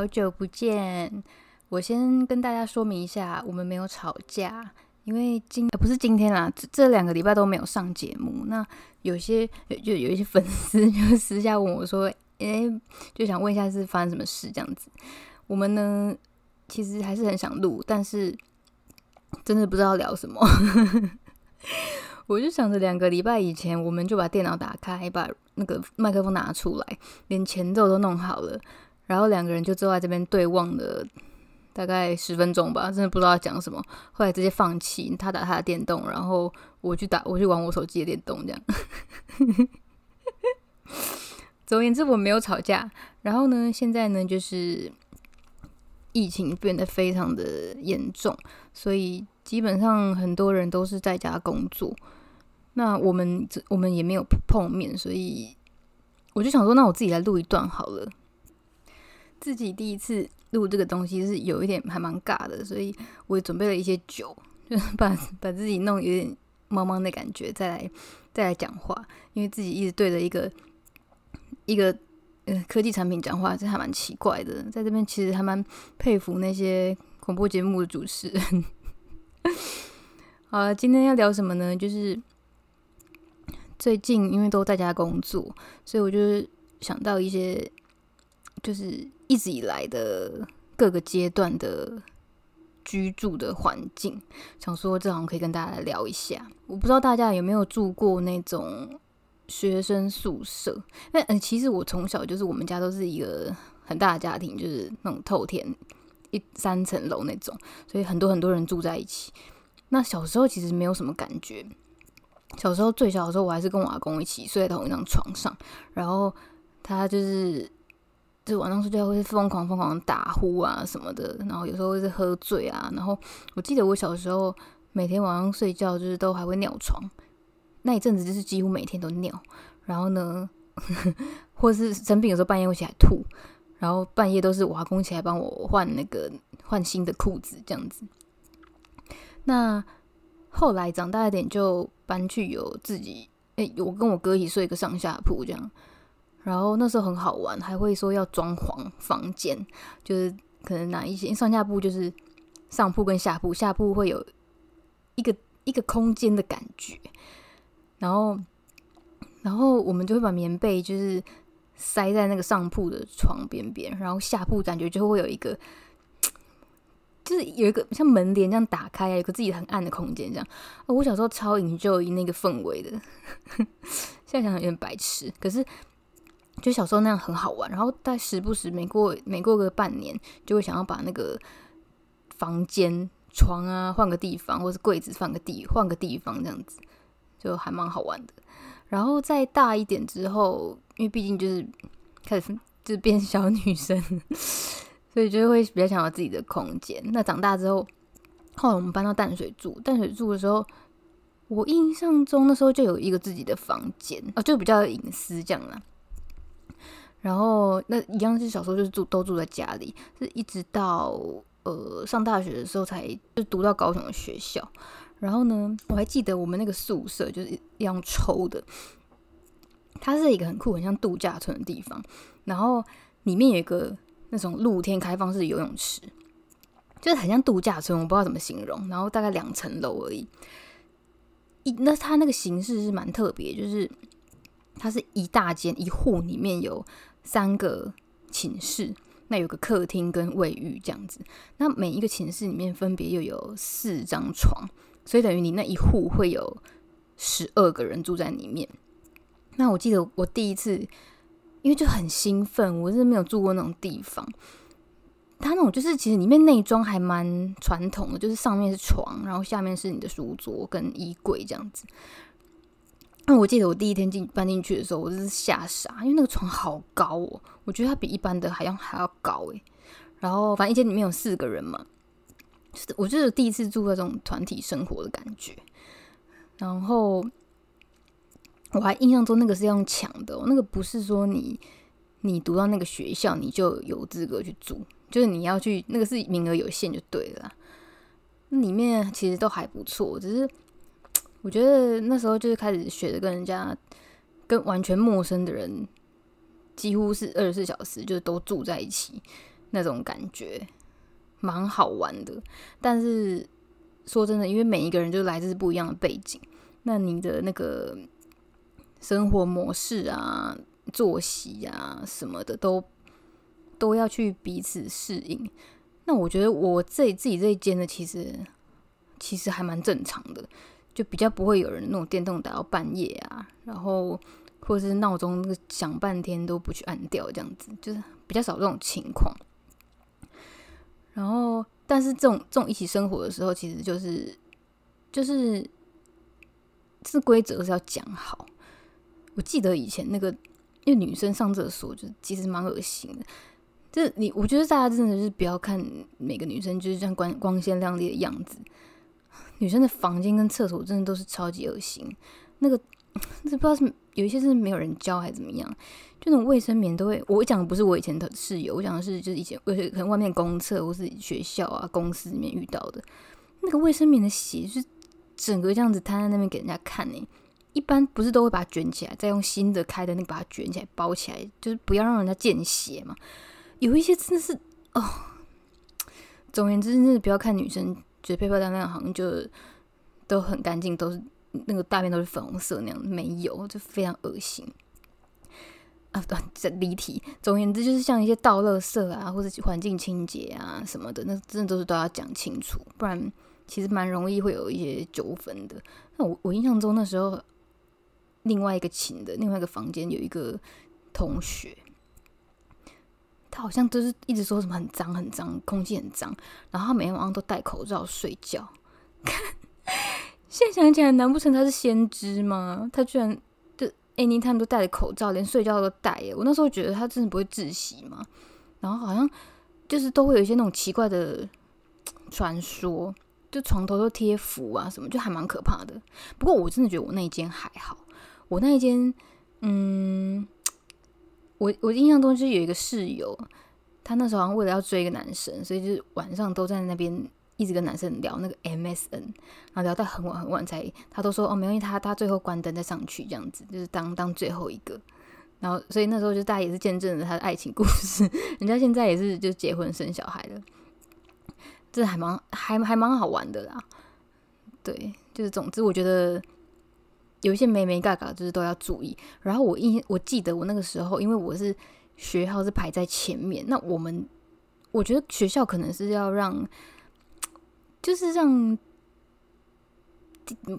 好，久不见。我先跟大家说明一下，我们没有吵架，因为今不是今天啦，这这两个礼拜都没有上节目。那有些就有一些粉丝就 私下问我说：“诶，就想问一下是发生什么事这样子。”我们呢，其实还是很想录，但是真的不知道聊什么。我就想着两个礼拜以前，我们就把电脑打开，把那个麦克风拿出来，连前奏都弄好了，然后两个人就坐在这边对望了大概十分钟吧，真的不知道要讲什么。后来直接放弃，他打他的电动，然后我去打，我去玩我手机的电动，这样。总而言之，我没有吵架。然后呢，现在呢，就是疫情变得非常的严重，所以基本上很多人都是在家工作。那我们我们也没有碰面，所以我就想说，那我自己来录一段好了。自己第一次录这个东西是有一点还蛮尬的，所以我准备了一些酒，就是把 把自己弄有点茫茫的感觉，再来再来讲话。因为自己一直对着一个一个呃科技产品讲话，这还蛮奇怪的。在这边其实还蛮佩服那些恐怖节目的主持人。好了，今天要聊什么呢？就是。最近因为都在家工作，所以我就想到一些，就是一直以来的各个阶段的居住的环境，想说这好像可以跟大家来聊一下。我不知道大家有没有住过那种学生宿舍？那嗯，其实我从小就是我们家都是一个很大的家庭，就是那种透天一三层楼那种，所以很多很多人住在一起。那小时候其实没有什么感觉。小时候最小的时候，我还是跟我阿公一起睡在同一张床上，然后他就是就晚上睡觉会疯狂疯狂打呼啊什么的，然后有时候会是喝醉啊，然后我记得我小时候每天晚上睡觉就是都还会尿床，那一阵子就是几乎每天都尿，然后呢，或是生病的时候半夜会起来吐，然后半夜都是我阿公起来帮我换那个换新的裤子这样子，那。后来长大一点，就搬去有自己诶，我跟我哥一起睡一个上下铺这样。然后那时候很好玩，还会说要装潢房间，就是可能拿一些上下铺，就是上铺跟下铺，下铺会有一个一个空间的感觉。然后，然后我们就会把棉被就是塞在那个上铺的床边边，然后下铺感觉就会有一个。就是有一个像门帘这样打开啊，有个自己很暗的空间这样。我小时候超营救那个氛围的，现在想想有点白痴，可是就小时候那样很好玩。然后但时不时每过每过个半年，就会想要把那个房间床啊换个地方，或是柜子换个地换个地方这样子，就还蛮好玩的。然后再大一点之后，因为毕竟就是开始就是变小女生。所以就会比较想要自己的空间。那长大之后，后来我们搬到淡水住。淡水住的时候，我印象中那时候就有一个自己的房间啊，就比较隐私这样啦。然后那一样是小时候就是住都住在家里，是一直到呃上大学的时候才就读到高雄的学校。然后呢，我还记得我们那个宿舍就是一样抽的，它是一个很酷、很像度假村的地方。然后里面有一个。那种露天开放式游泳池，就是很像度假村，我不知道怎么形容。然后大概两层楼而已。一那它那个形式是蛮特别，就是它是一大间一户里面有三个寝室，那有个客厅跟卫浴这样子。那每一个寝室里面分别又有四张床，所以等于你那一户会有十二个人住在里面。那我记得我第一次。因为就很兴奋，我是没有住过那种地方。它那种就是其实里面内装还蛮传统的，就是上面是床，然后下面是你的书桌跟衣柜这样子。那我记得我第一天进搬进去的时候，我就是吓傻，因为那个床好高哦，我觉得它比一般的还要还要高诶。然后反正一间里面有四个人嘛，就是我就是第一次住那种团体生活的感觉，然后。我还印象中那个是用抢的，那个不是说你你读到那个学校你就有资格去住，就是你要去那个是名额有限就对了。里面其实都还不错，只是我觉得那时候就是开始学着跟人家跟完全陌生的人几乎是二十四小时，就都住在一起那种感觉，蛮好玩的。但是说真的，因为每一个人就来自不一样的背景，那你的那个生活模式啊、作息啊什么的，都都要去彼此适应。那我觉得我这自己这一间的，其实其实还蛮正常的，就比较不会有人那种电动打到半夜啊，然后或者是闹钟响半天都不去按掉这样子，就是比较少这种情况。然后，但是这种这种一起生活的时候，其实就是就是这规则是要讲好。我记得以前那个，因为女生上厕所就其实蛮恶心的。这你，我觉得大家真的是不要看每个女生就是这样光光鲜亮丽的样子，女生的房间跟厕所真的都是超级恶心。那个，这不知道是有一些是没有人教还是怎么样，就那种卫生棉都会。我讲的不是我以前的室友，我讲的是就是以前，可能外面公厕或是学校啊、公司里面遇到的那个卫生棉的血，是整个这样子摊在那边给人家看呢。一般不是都会把它卷起来，再用新的开的那个把它卷起来包起来，就是不要让人家见血嘛。有一些真的是哦，总而言之，真的不要看女生觉得漂漂亮亮，好像就都很干净，都是那个大便都是粉红色那样，没有，就非常恶心啊！对 这离题。总而言之，就是像一些倒垃圾啊，或者环境清洁啊什么的，那真的都是都要讲清楚，不然其实蛮容易会有一些纠纷的。那我我印象中那时候，另外一个寝的另外一个房间有一个同学。他好像都是一直说什么很脏很脏，空气很脏，然后他每天晚上都戴口罩睡觉。现在想起来，难不成他是先知吗？他居然就 anytime 都戴着口罩，连睡觉都戴耶！我那时候觉得他真的不会窒息吗？然后好像就是都会有一些那种奇怪的传说，就床头都贴符啊什么，就还蛮可怕的。不过我真的觉得我那一间还好，我那一间嗯。我我印象中就是有一个室友，他那时候好像为了要追一个男生，所以就是晚上都在那边一直跟男生聊那个 MSN，然后聊到很晚很晚才，他都说哦没关系，他他最后关灯再上去这样子，就是当当最后一个。然后所以那时候就大家也是见证了他的爱情故事，人家现在也是就结婚生小孩了，这还蛮还还蛮好玩的啦。对，就是总之我觉得。有一些没没嘎嘎，就是都要注意。然后我印我记得我那个时候，因为我是学号是排在前面，那我们我觉得学校可能是要让，就是让，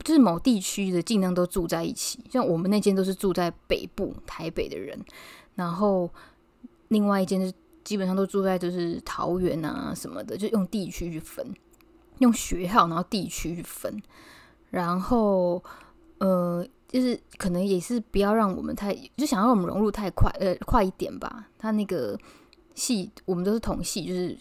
就是某地区的尽量都住在一起。像我们那间都是住在北部台北的人，然后另外一间是基本上都住在就是桃园啊什么的，就用地区去分，用学号然后地区去分，然后。呃，就是可能也是不要让我们太，就想让我们融入太快，呃，快一点吧。他那个系，我们都是同系，就是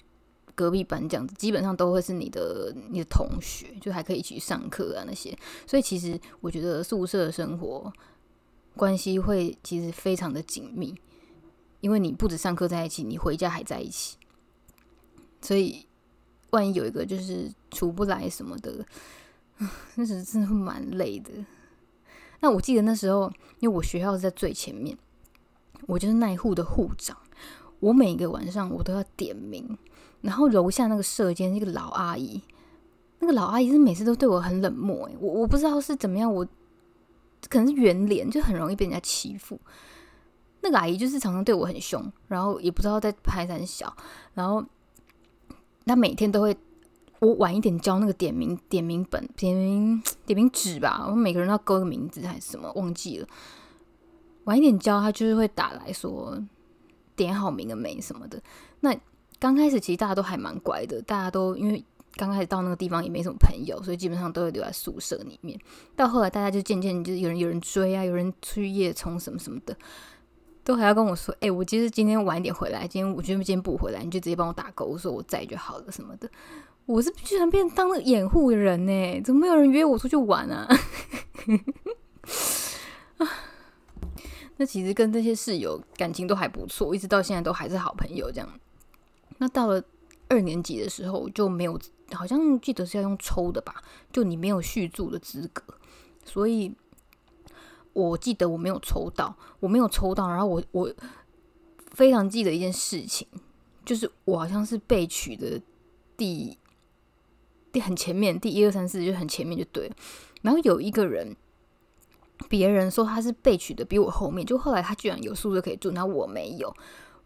隔壁班这样子，基本上都会是你的你的同学，就还可以一起上课啊那些。所以其实我觉得宿舍生活关系会其实非常的紧密，因为你不止上课在一起，你回家还在一起。所以万一有一个就是出不来什么的，那是真的蛮累的。那我记得那时候，因为我学校是在最前面，我就是那一户的户长。我每个晚上我都要点名，然后楼下那个舍监那个老阿姨，那个老阿姨是每次都对我很冷漠。诶，我我不知道是怎么样，我可能是圆脸，就很容易被人家欺负。那个阿姨就是常常对我很凶，然后也不知道在拍很小，然后她每天都会。我晚一点交那个点名点名本、点名 点名纸吧，我们每个人要勾个名字还是什么，忘记了。晚一点交，他就是会打来说点好名了没什么的。那刚开始其实大家都还蛮乖的，大家都因为刚开始到那个地方也没什么朋友，所以基本上都会留在宿舍里面。到后来大家就渐渐就是有人有人追啊，有人去夜冲什么什么的，都还要跟我说：“哎，我其实今天晚一点回来，今天我今天不回来，你就直接帮我打勾，我说我在就好了什么的。”我是居然变当了掩护人呢？怎么没有人约我出去玩 啊？那其实跟这些室友感情都还不错，一直到现在都还是好朋友这样。那到了二年级的时候就没有，好像记得是要用抽的吧？就你没有续住的资格，所以我记得我没有抽到，我没有抽到，然后我我非常记得一件事情，就是我好像是被取的第第很前面，第一二三四就很前面就对了。然后有一个人，别人说他是被取的比我后面，就后来他居然有宿舍可以住，然后我没有，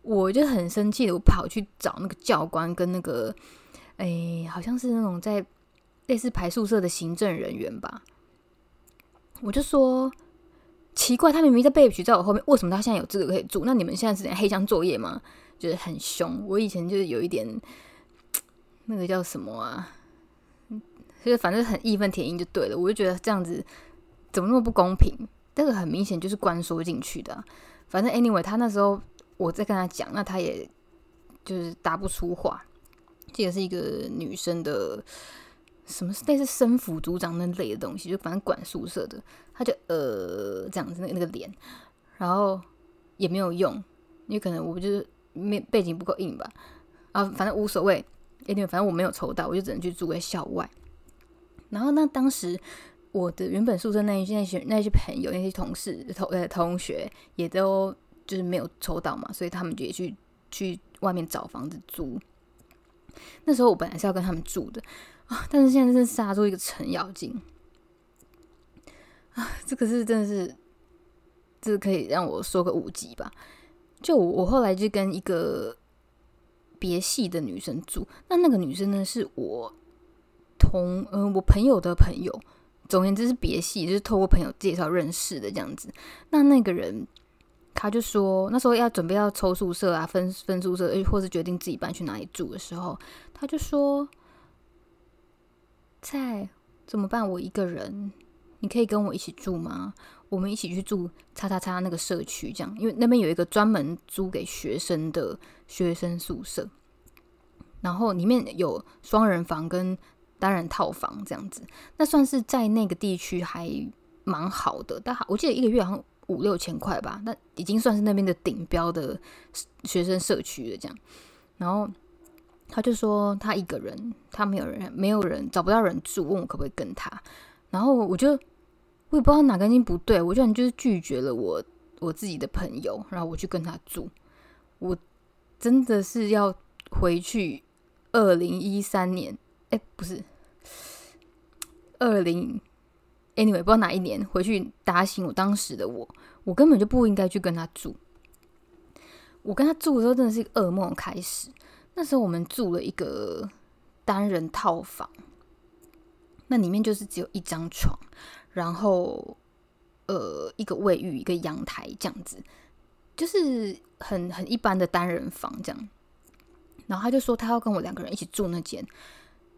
我就很生气的，我跑去找那个教官跟那个，哎，好像是那种在类似排宿舍的行政人员吧，我就说。奇怪，他明明在被取在我后面，为什么他现在有资格可以住？那你们现在是黑箱作业吗？就是很凶。我以前就是有一点，那个叫什么啊？就是反正很义愤填膺就对了。我就觉得这样子怎么那么不公平？这个很明显就是关说进去的。反正 anyway，他那时候我在跟他讲，那他也就是答不出话。这也是一个女生的。什么类似生辅组长那类的东西，就反正管宿舍的，他就呃这样子那那个脸，然后也没有用，因为可能我就是没背景不够硬吧，啊，反正无所谓，因为反正我没有抽到，我就只能去住在校外。然后那当时我的原本宿舍那一些那些朋友那些同事同呃同学也都就是没有抽到嘛，所以他们就也去去外面找房子租。那时候我本来是要跟他们住的。啊！但是现在是杀出一个程咬金啊！这个是真的是，这可以让我说个五级吧。就我我后来就跟一个别系的女生住，那那个女生呢是我同嗯我朋友的朋友，总而言之是别系，就是透过朋友介绍认识的这样子。那那个人他就说，那时候要准备要抽宿舍啊，分分宿舍，或是决定自己搬去哪里住的时候，他就说。在怎么办？我一个人，你可以跟我一起住吗？我们一起去住叉叉叉那个社区，这样，因为那边有一个专门租给学生的学生宿舍，然后里面有双人房跟单人套房这样子，那算是在那个地区还蛮好的。但我记得一个月好像五六千块吧，那已经算是那边的顶标的学生社区了。这样，然后。他就说他一个人，他没有人，没有人找不到人住，问我可不可以跟他。然后我就我也不知道哪根筋不对，我居然就是拒绝了我我自己的朋友，然后我去跟他住。我真的是要回去二零一三年，哎，不是二零，anyway，不知道哪一年回去打醒我当时的我，我根本就不应该去跟他住。我跟他住的时候，真的是一个噩梦开始。那时候我们住了一个单人套房，那里面就是只有一张床，然后呃一个卫浴、一个阳台这样子，就是很很一般的单人房这样。然后他就说他要跟我两个人一起住那间，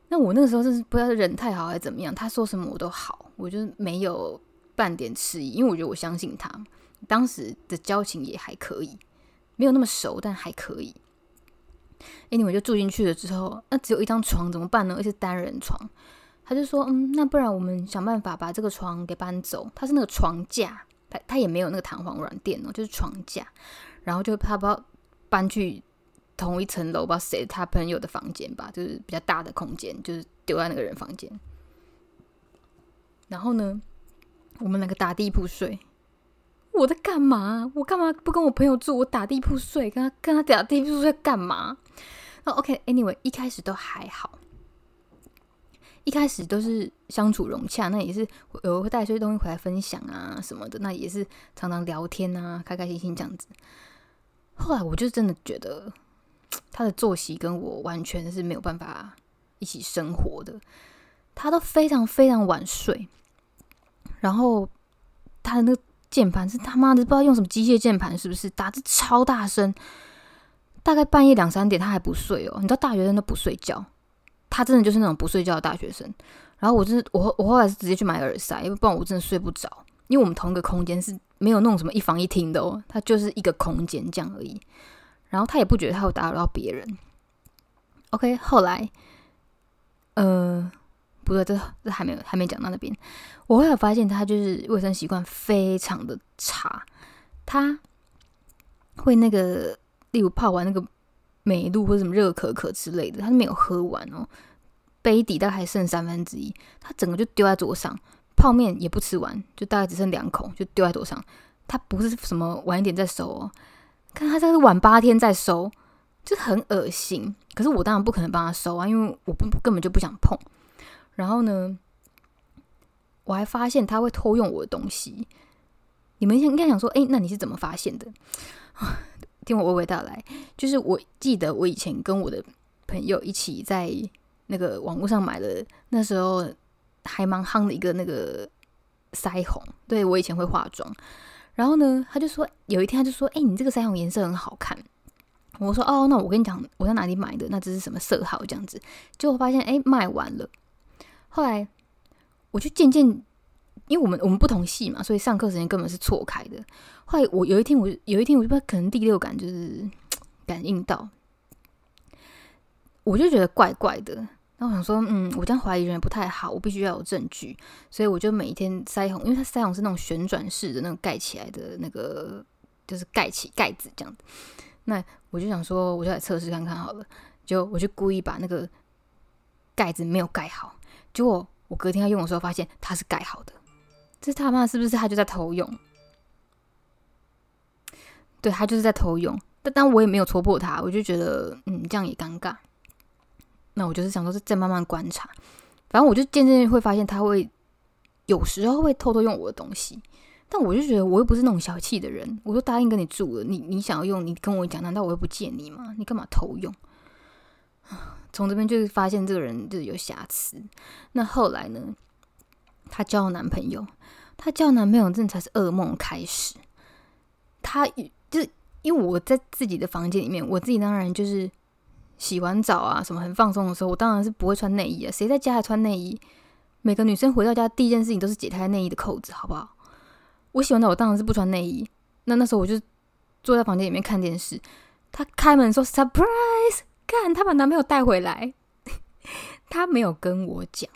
那我那个时候真是不知道人太好还是怎么样，他说什么我都好，我就没有半点迟疑，因为我觉得我相信他，当时的交情也还可以，没有那么熟，但还可以。哎，你们就住进去了之后，那只有一张床怎么办呢？而且单人床，他就说，嗯，那不然我们想办法把这个床给搬走。他是那个床架，他他也没有那个弹簧软垫哦，就是床架。然后就他不要搬去同一层楼，不知道谁他朋友的房间吧，就是比较大的空间，就是丢在那个人房间。然后呢，我们两个打地铺睡。我在干嘛？我干嘛不跟我朋友住？我打地铺睡，跟他跟他打地铺睡干嘛？那 OK，Anyway，一开始都还好，一开始都是相处融洽，那也是有会带一些东西回来分享啊什么的，那也是常常聊天啊，开开心心这样子。后来我就真的觉得他的作息跟我完全是没有办法一起生活的，他都非常非常晚睡，然后他的那个。键盘是他妈的不知道用什么机械键盘，是不是打字超大声？大概半夜两三点他还不睡哦。你知道大学生都不睡觉，他真的就是那种不睡觉的大学生。然后我真的，我我后来是直接去买耳塞，因为不然我真的睡不着。因为我们同一个空间是没有弄什么一房一厅的哦，它就是一个空间这样而已。然后他也不觉得他会打扰到别人。OK，后来，呃。不对，这这还没有还没讲到那边。我后来发现他就是卫生习惯非常的差，他会那个，例如泡完那个美露或者什么热可可之类的，他没有喝完哦，杯底大概还剩三分之一，他整个就丢在桌上。泡面也不吃完，就大概只剩两口，就丢在桌上。他不是什么晚一点再收哦，看他这是晚八天再收，就很恶心。可是我当然不可能帮他收啊，因为我不根本就不想碰。然后呢，我还发现他会偷用我的东西。你们应该想说，哎，那你是怎么发现的？听我娓娓道来，就是我记得我以前跟我的朋友一起在那个网络上买了，那时候还蛮夯的一个那个腮红。对我以前会化妆，然后呢，他就说有一天他就说，哎，你这个腮红颜色很好看。我说哦，那我跟你讲，我在哪里买的？那这是什么色号？这样子，结果发现哎，卖完了。后来我就渐渐。因为我们我们不同系嘛，所以上课时间根本是错开的。后来我有一天，我有一天我就不知道，可能第六感就是 感应到，我就觉得怪怪的。那我想说，嗯，我这样怀疑人不太好，我必须要有证据。所以我就每一天腮红，因为它腮红是那种旋转式的那种盖起来的那个，就是盖起盖子这样子。那我就想说，我就来测试看看好了。就我就故意把那个盖子没有盖好，结果我隔天要用的时候，发现它是盖好的。这他妈是不是他就在偷用？对他就是在偷用，但但我也没有戳破他，我就觉得嗯，这样也尴尬。那我就是想说，是再慢慢观察，反正我就渐渐会发现他会有时候会偷偷用我的东西，但我就觉得我又不是那种小气的人，我都答应跟你住了，你你想要用，你跟我讲，难道我又不借你吗？你干嘛偷用？从这边就是发现这个人就是有瑕疵。那后来呢？她交了男朋友，她交男朋友，这才是噩梦开始。她就是因为我在自己的房间里面，我自己当然就是洗完澡啊，什么很放松的时候，我当然是不会穿内衣啊。谁在家还穿内衣？每个女生回到家第一件事情都是解开内衣的扣子，好不好？我洗完澡，我当然是不穿内衣。那那时候我就坐在房间里面看电视。她开门说 “surprise”，看她把男朋友带回来，她没有跟我讲。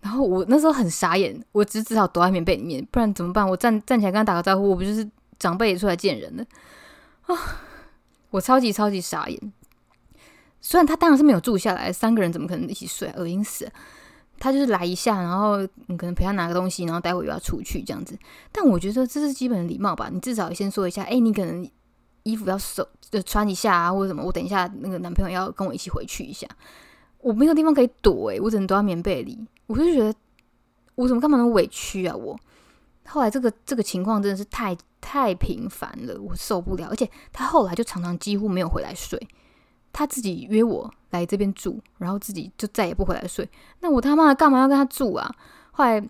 然后我那时候很傻眼，我只只好躲在棉被里面，不然怎么办？我站站起来跟他打个招呼，我不就是长辈也出来见人了啊！我超级超级傻眼。虽然他当然是没有住下来，三个人怎么可能一起睡？恶心死！他就是来一下，然后你可能陪他拿个东西，然后待会又要出去这样子。但我觉得这是基本的礼貌吧，你至少先说一下，哎，你可能衣服要收就穿一下啊，或者什么。我等一下那个男朋友要跟我一起回去一下，我没有地方可以躲，诶，我只能躲在棉被里。我就觉得，我怎么干嘛那么委屈啊？我后来这个这个情况真的是太太频繁了，我受不了。而且他后来就常常几乎没有回来睡，他自己约我来这边住，然后自己就再也不回来睡。那我他妈干嘛要跟他住啊？后来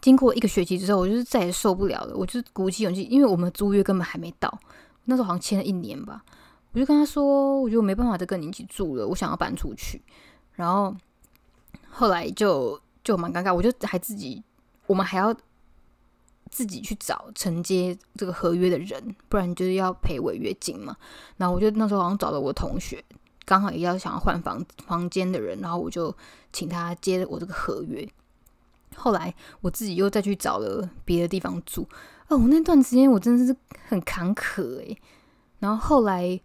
经过一个学期之后，我就是再也受不了了，我就鼓起勇气，因为我们租约根本还没到，那时候好像签了一年吧，我就跟他说，我觉得我没办法再跟你一起住了，我想要搬出去，然后。后来就就蛮尴尬，我就还自己，我们还要 自己去找承接这个合约的人，不然就是要赔违约金嘛。然后我就那时候好像找了我同学，刚好也要想要换房房间的人，然后我就请他接了我这个合约。后来我自己又再去找了别的地方住，哦，我那段时间我真的是很坎坷诶。然后后来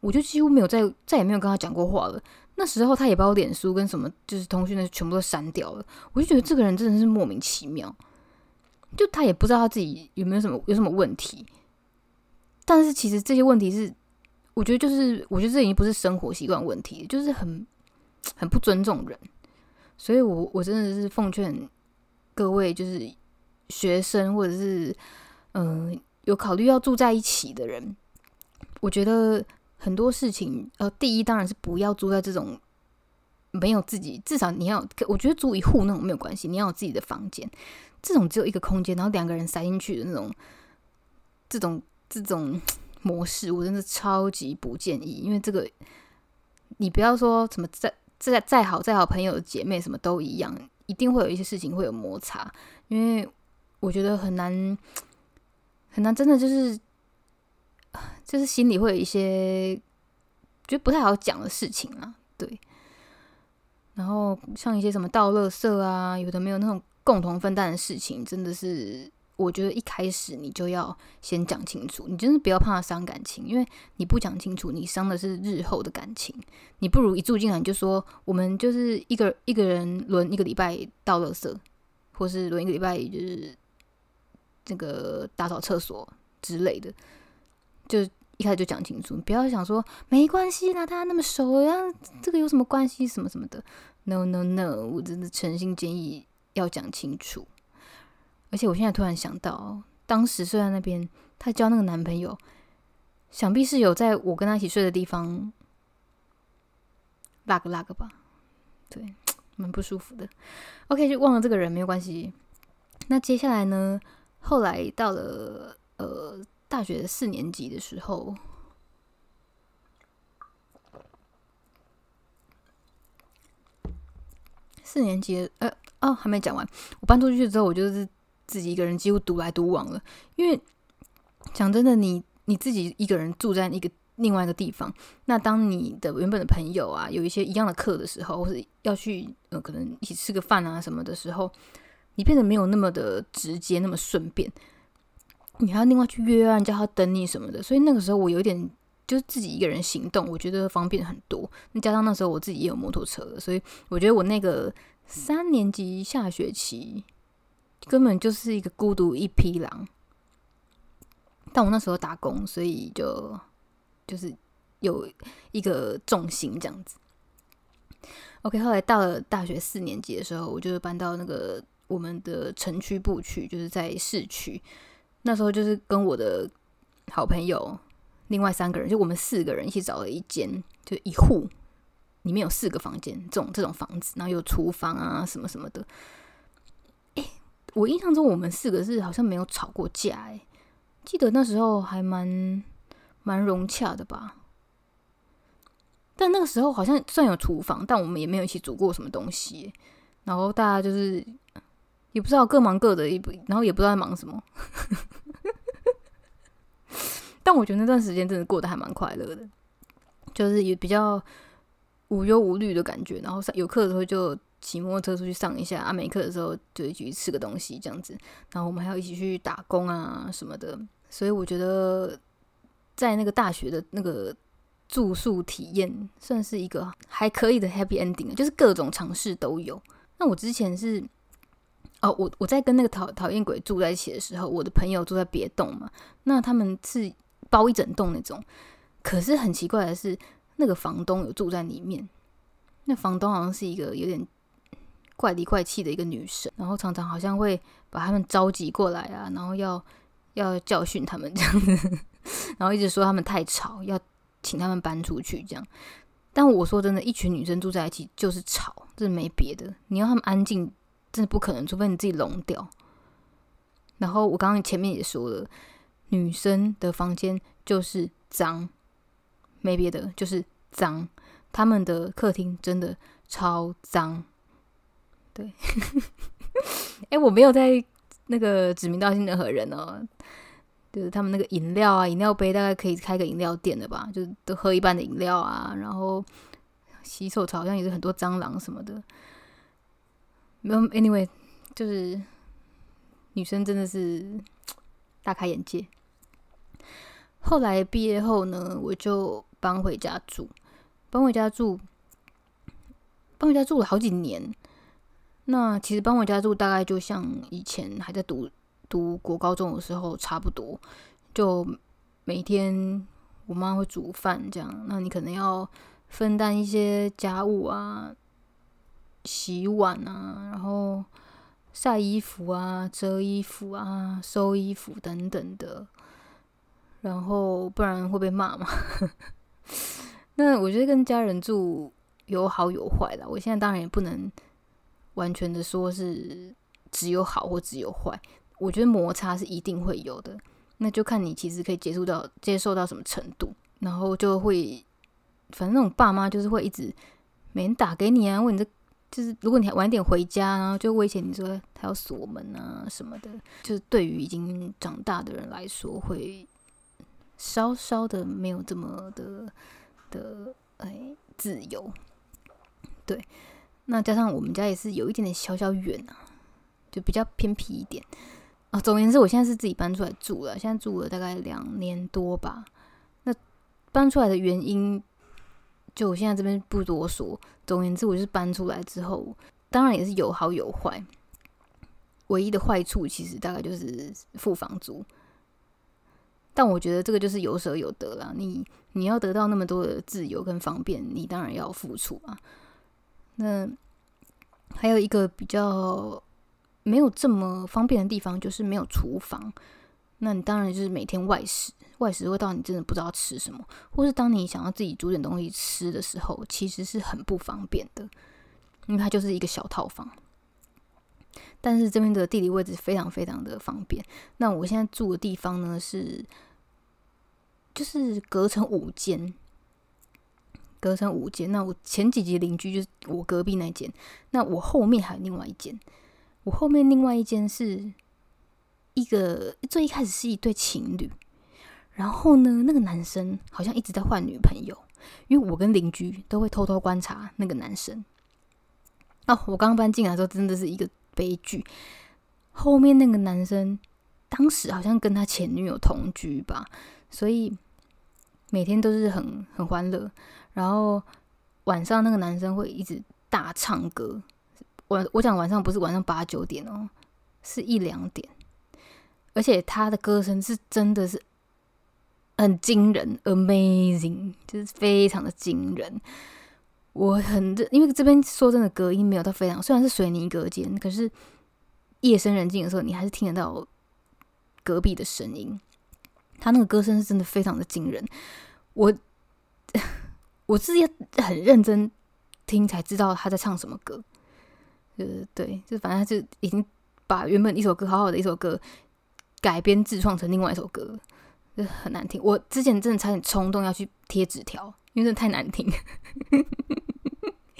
我就几乎没有再再也没有跟他讲过话了。那时候他也把我脸书跟什么就是通讯的全部都删掉了，我就觉得这个人真的是莫名其妙，就他也不知道他自己有没有什么有什么问题，但是其实这些问题是，我觉得就是我觉得这已经不是生活习惯问题，就是很 很不尊重人，所以我我真的是奉劝各位就是学生或者是嗯有考虑要住在一起的人，我觉得。很多事情，呃，第一当然是不要住在这种没有自己，至少你要，我觉得住一户那种没有关系，你要有自己的房间。这种只有一个空间，然后两个人塞进去的那种，这种这种模式，我真的超级不建议。因为这个，你不要说什么再再再好再好朋友的姐妹什么都一样，一定会有一些事情会有摩擦。因为我觉得很难很难，真的就是。就是心里会有一些觉得不太好讲的事情啊，对。然后像一些什么倒垃圾啊，有的没有那种共同分担的事情，真的是我觉得一开始你就要先讲清楚，你真的不要怕伤感情，因为你不讲清楚，你伤的是日后的感情。你不如一住进来你就说，我们就是一个一个人轮一个礼拜倒垃圾，或是轮一个礼拜就是这个打扫厕所之类的。就一开始就讲清楚，不要想说没关系啦，大家那么熟，然后这个有什么关系什么什么的。No No No，我真的诚心建议要讲清楚。而且我现在突然想到，当时睡在那边，她交那个男朋友，想必是有在我跟他一起睡的地方拉个拉个吧，对，蛮不舒服的。OK，就忘了这个人没有关系。那接下来呢？后来到了呃大学四年级的时候，四年级呃哦还没讲完，我搬出去之后，我就是自己一个人几乎独来独往了。因为讲真的，你你自己一个人住在一个另外一个地方，那当你的原本的朋友啊有一些一样的课的时候，或者要去呃可能一起吃个饭啊什么的时候。你变得没有那么的直接，那么顺便，你还要另外去约啊，叫他等你什么的。所以那个时候我有点就是自己一个人行动，我觉得方便很多。那加上那时候我自己也有摩托车，所以我觉得我那个三年级下学期根本就是一个孤独一匹狼。但我那时候打工，所以就就是有一个重心这样子。OK，后来到了大学四年级的时候，我就搬到那个。我们的城区部去就是在市区，那时候就是跟我的好朋友，另外三个人，就我们四个人一起找了一间，就一户，里面有四个房间，这种这种房子，然后有厨房啊什么什么的。哎，我印象中我们四个是好像没有吵过架，哎，记得那时候还蛮蛮融洽的吧。但那个时候好像算有厨房，但我们也没有一起煮过什么东西，然后大家就是。也不知道各忙各的，也不，然后也不知道在忙什么。但我觉得那段时间真的过得还蛮快乐的，就是也比较无忧无虑的感觉。然后上有课的时候就骑摩托车出去上一下，啊，没课的时候就一起去吃个东西这样子。然后我们还要一起去打工啊什么的。所以我觉得在那个大学的那个住宿体验算是一个还可以的 happy ending，就是各种尝试都有。那我之前是。哦，我我在跟那个讨讨厌鬼住在一起的时候，我的朋友住在别栋嘛，那他们是包一整栋那种。可是很奇怪的是，那个房东有住在里面。那房东好像是一个有点怪里怪气的一个女生，然后常常好像会把他们召集过来啊，然后要要教训他们这样子，然后一直说他们太吵，要请他们搬出去这样。但我说真的，一群女生住在一起就是吵，这没别的，你要他们安静。真的不可能，除非你自己聋掉。然后我刚刚前面也说了，女生的房间就是脏，没别的，就是脏。他们的客厅真的超脏。对，哎，我没有在那个指名道姓任何人哦。就是他们那个饮料啊，饮料杯大概可以开个饮料店的吧，就是都喝一半的饮料啊。然后洗手槽好像也是很多蟑螂什么的。没有，anyway，就是女生真的是大开眼界。后来毕业后呢，我就搬回家住，搬回家住，搬回家住了好几年。那其实搬回家住，大概就像以前还在读读国高中的时候差不多，就每天我妈会煮饭这样，那你可能要分担一些家务啊。洗碗啊，然后晒衣服啊、折衣服啊、收衣服等等的，然后不然会被骂嘛。那我觉得跟家人住有好有坏的，我现在当然也不能完全的说是只有好或只有坏。我觉得摩擦是一定会有的，那就看你其实可以接触到、接受到什么程度，然后就会，反正那种爸妈就是会一直每天打给你啊，问你这。就是如果你晚点回家，然后就威胁你说他要锁门啊什么的，就是对于已经长大的人来说，会稍稍的没有这么的的哎自由。对，那加上我们家也是有一点点小小远啊，就比较偏僻一点啊。总而言之，我现在是自己搬出来住了，现在住了大概两年多吧。那搬出来的原因。就我现在这边不多说，总而言之，我就是搬出来之后，当然也是有好有坏。唯一的坏处其实大概就是付房租。但我觉得这个就是有舍有得啦。你你要得到那么多的自由跟方便，你当然要付出啊。那还有一个比较没有这么方便的地方，就是没有厨房。那你当然就是每天外食，外食会到你真的不知道吃什么，或是当你想要自己煮点东西吃的时候，其实是很不方便的，因为它就是一个小套房。但是这边的地理位置非常非常的方便。那我现在住的地方呢是，就是隔成五间，隔成五间。那我前几集邻居就是我隔壁那间，那我后面还有另外一间，我后面另外一间是一个最一开始是一对情侣，然后呢，那个男生好像一直在换女朋友，因为我跟邻居都会偷偷观察那个男生。哦，我刚搬进来的时候真的是一个。悲剧。后面那个男生当时好像跟他前女友同居吧，所以每天都是很很欢乐。然后晚上那个男生会一直大唱歌。我我讲晚上不是晚上八九点哦，是一两点。而且他的歌声是真的是很惊人，amazing，就是非常的惊人。我很因为这边说真的，隔音没有到非常，虽然是水泥隔间，可是夜深人静的时候，你还是听得到隔壁的声音。他那个歌声是真的非常的惊人，我 我自己很认真听才知道他在唱什么歌。呃，对，就反正他就已经把原本一首歌好好的一首歌改编自创成另外一首歌，就很难听。我之前真的差点冲动要去贴纸条。因为真的太难听，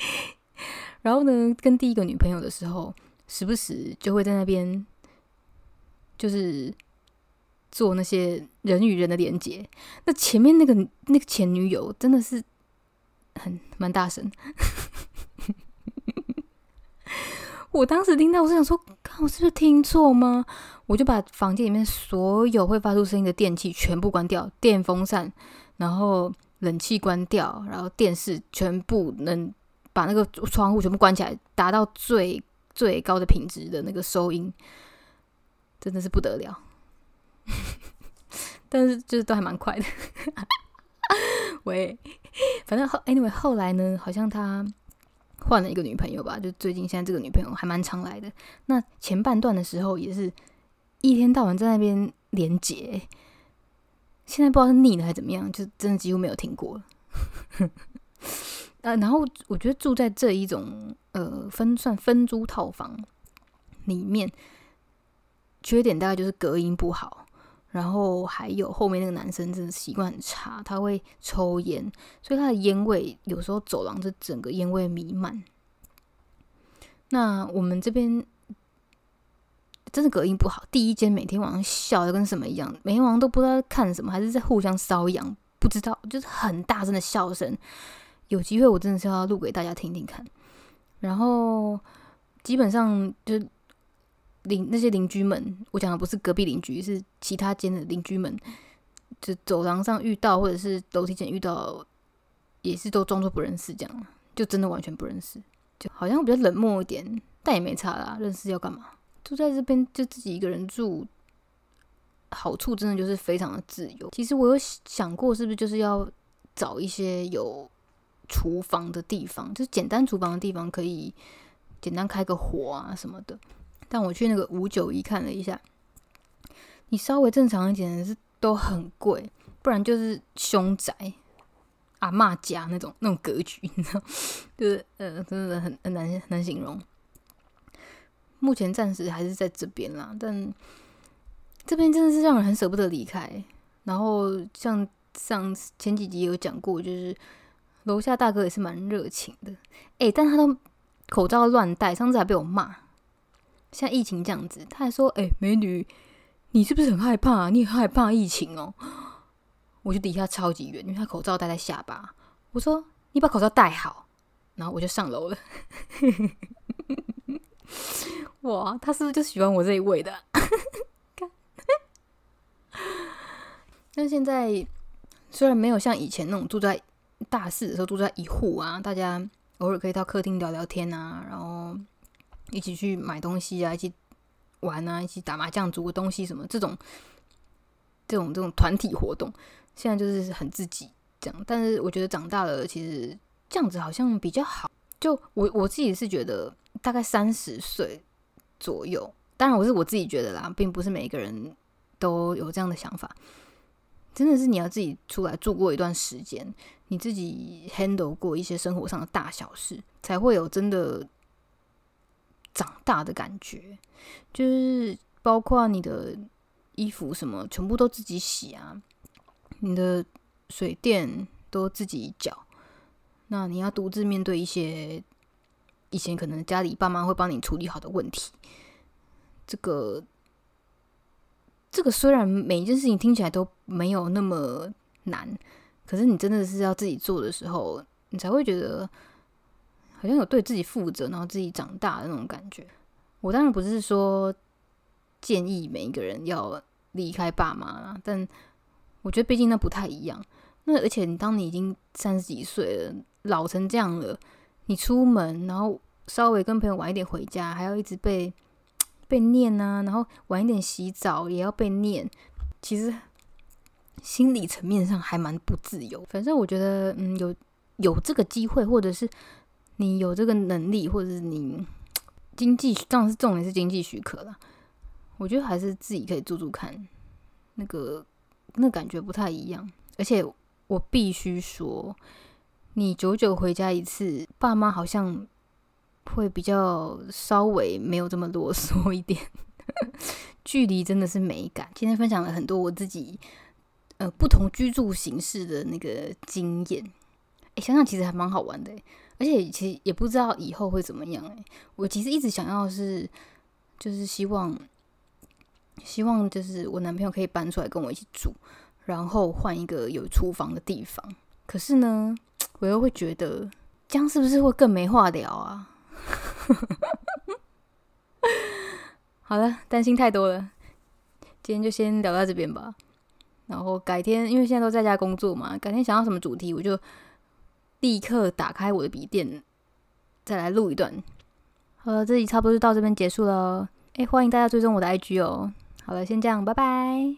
然后呢，跟第一个女朋友的时候，时不时就会在那边，就是做那些人与人的连接。那前面那个那个前女友真的是很蛮大声，我当时听到，我是想说，看我是不是听错吗？我就把房间里面所有会发出声音的电器全部关掉，电风扇，然后。冷气关掉，然后电视全部能把那个窗户全部关起来，达到最最高的品质的那个收音，真的是不得了。但是就是都还蛮快的。喂，反正后 anyway 后来呢，好像他换了一个女朋友吧，就最近现在这个女朋友还蛮常来的。那前半段的时候也是一天到晚在那边连接。现在不知道是腻了还是怎么样，就真的几乎没有听过。呃，然后我觉得住在这一种呃分算分租套房里面，缺点大概就是隔音不好，然后还有后面那个男生真的习惯很差，他会抽烟，所以他的烟味有时候走廊这整个烟味弥漫。那我们这边。真的隔音不好。第一间每天晚上笑的跟什么一样，每天晚上都不知道看什么，还是在互相搔痒，不知道，就是很大声的笑声。有机会我真的是要录给大家听听看。然后基本上就邻那些邻居们，我讲的不是隔壁邻居，是其他间的邻居们，就走廊上遇到或者是楼梯间遇到，也是都装作不认识这样，就真的完全不认识，就好像比较冷漠一点，但也没差啦，认识要干嘛？住在这边就自己一个人住，好处真的就是非常的自由。其实我有想过，是不是就是要找一些有厨房的地方，就是简单厨房的地方，可以简单开个火啊什么的。但我去那个五九一看了一下，你稍微正常一点是都很贵，不然就是凶宅、阿骂家那种那种格局，你知道，就是呃，真的很很难很难形容。目前暂时还是在这边啦，但这边真的是让人很舍不得离开。然后像上前几集有讲过，就是楼下大哥也是蛮热情的，哎，但他都口罩乱戴，上次还被我骂。像疫情这样子，他还说：“哎，美女，你是不是很害怕？你很害怕疫情哦？”我就离他超级远，因为他口罩戴在下巴。我说：“你把口罩戴好。”然后我就上楼了。哇，他是不是就喜欢我这一位的？看但现在虽然没有像以前那种住在大四的时候住在一户啊，大家偶尔可以到客厅聊聊天啊，然后一起去买东西啊，一起玩啊，一起打麻将、煮个东西什么这种这种这种团体活动，现在就是很自己这样。但是我觉得长大了，其实这样子好像比较好。就我我自己是觉得，大概三十岁左右，当然我是我自己觉得啦，并不是每一个人都有这样的想法。真的是你要自己出来住过一段时间，你自己 handle 过一些生活上的大小事，才会有真的长大的感觉。就是包括你的衣服什么，全部都自己洗啊，你的水电都自己缴。那你要独自面对一些以前可能家里爸妈会帮你处理好的问题，这个这个虽然每一件事情听起来都没有那么难，可是你真的是要自己做的时候，你才会觉得好像有对自己负责，然后自己长大的那种感觉。我当然不是说建议每一个人要离开爸妈啦，但我觉得毕竟那不太一样。那而且你当你已经三十几岁了。老成这样了，你出门然后稍微跟朋友晚一点回家，还要一直被被念啊，然后晚一点洗澡也要被念，其实心理层面上还蛮不自由。反正我觉得，嗯，有有这个机会，或者是你有这个能力，或者是你经济上是重点是经济许可了。我觉得还是自己可以住住看，那个那感觉不太一样。而且我必须说。你久久回家一次，爸妈好像会比较稍微没有这么啰嗦一点。距离真的是美感。今天分享了很多我自己呃不同居住形式的那个经验，哎，想想其实还蛮好玩的，而且其实也不知道以后会怎么样。哎，我其实一直想要是，就是希望希望就是我男朋友可以搬出来跟我一起住，然后换一个有厨房的地方。可是呢？我又会觉得这样是不是会更没话聊啊？好了，担心太多了，今天就先聊到这边吧。然后改天，因为现在都在家工作嘛，改天想要什么主题，我就立刻打开我的笔电，再来录一段。好了，这集差不多就到这边结束了。哎，欢迎大家追踪我的 IG 哦。好了，先这样，拜拜。